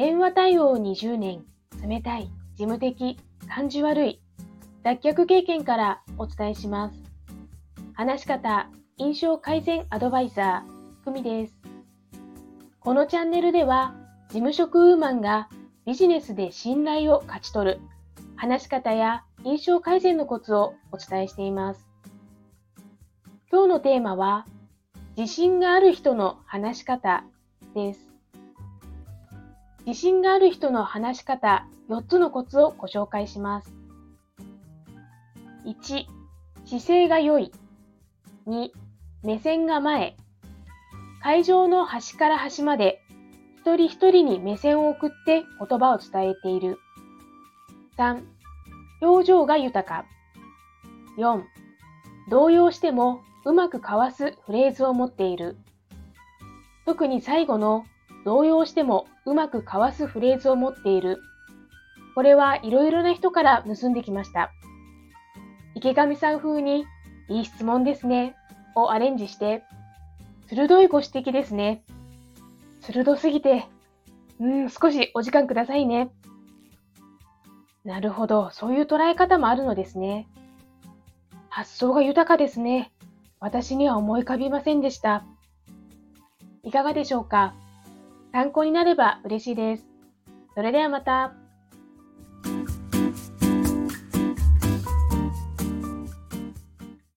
電話対応20年、冷たい、事務的、感じ悪い、脱却経験からお伝えします。話し方、印象改善アドバイザー、ふみです。このチャンネルでは、事務職ウーマンがビジネスで信頼を勝ち取る、話し方や印象改善のコツをお伝えしています。今日のテーマは、自信がある人の話し方です。自信がある人の話し方4つのコツをご紹介します。1、姿勢が良い。2、目線が前。会場の端から端まで一人一人に目線を送って言葉を伝えている。3、表情が豊か。4、動揺してもうまくかわすフレーズを持っている。特に最後の動揺してもうまくかわすフレーズを持っている。これはいろいろな人から盗んできました。池上さん風に、いい質問ですね、をアレンジして、鋭いご指摘ですね。鋭すぎて、うん、少しお時間くださいね。なるほど、そういう捉え方もあるのですね。発想が豊かですね。私には思い浮かびませんでした。いかがでしょうか？参考になれば嬉しいです。それではまた。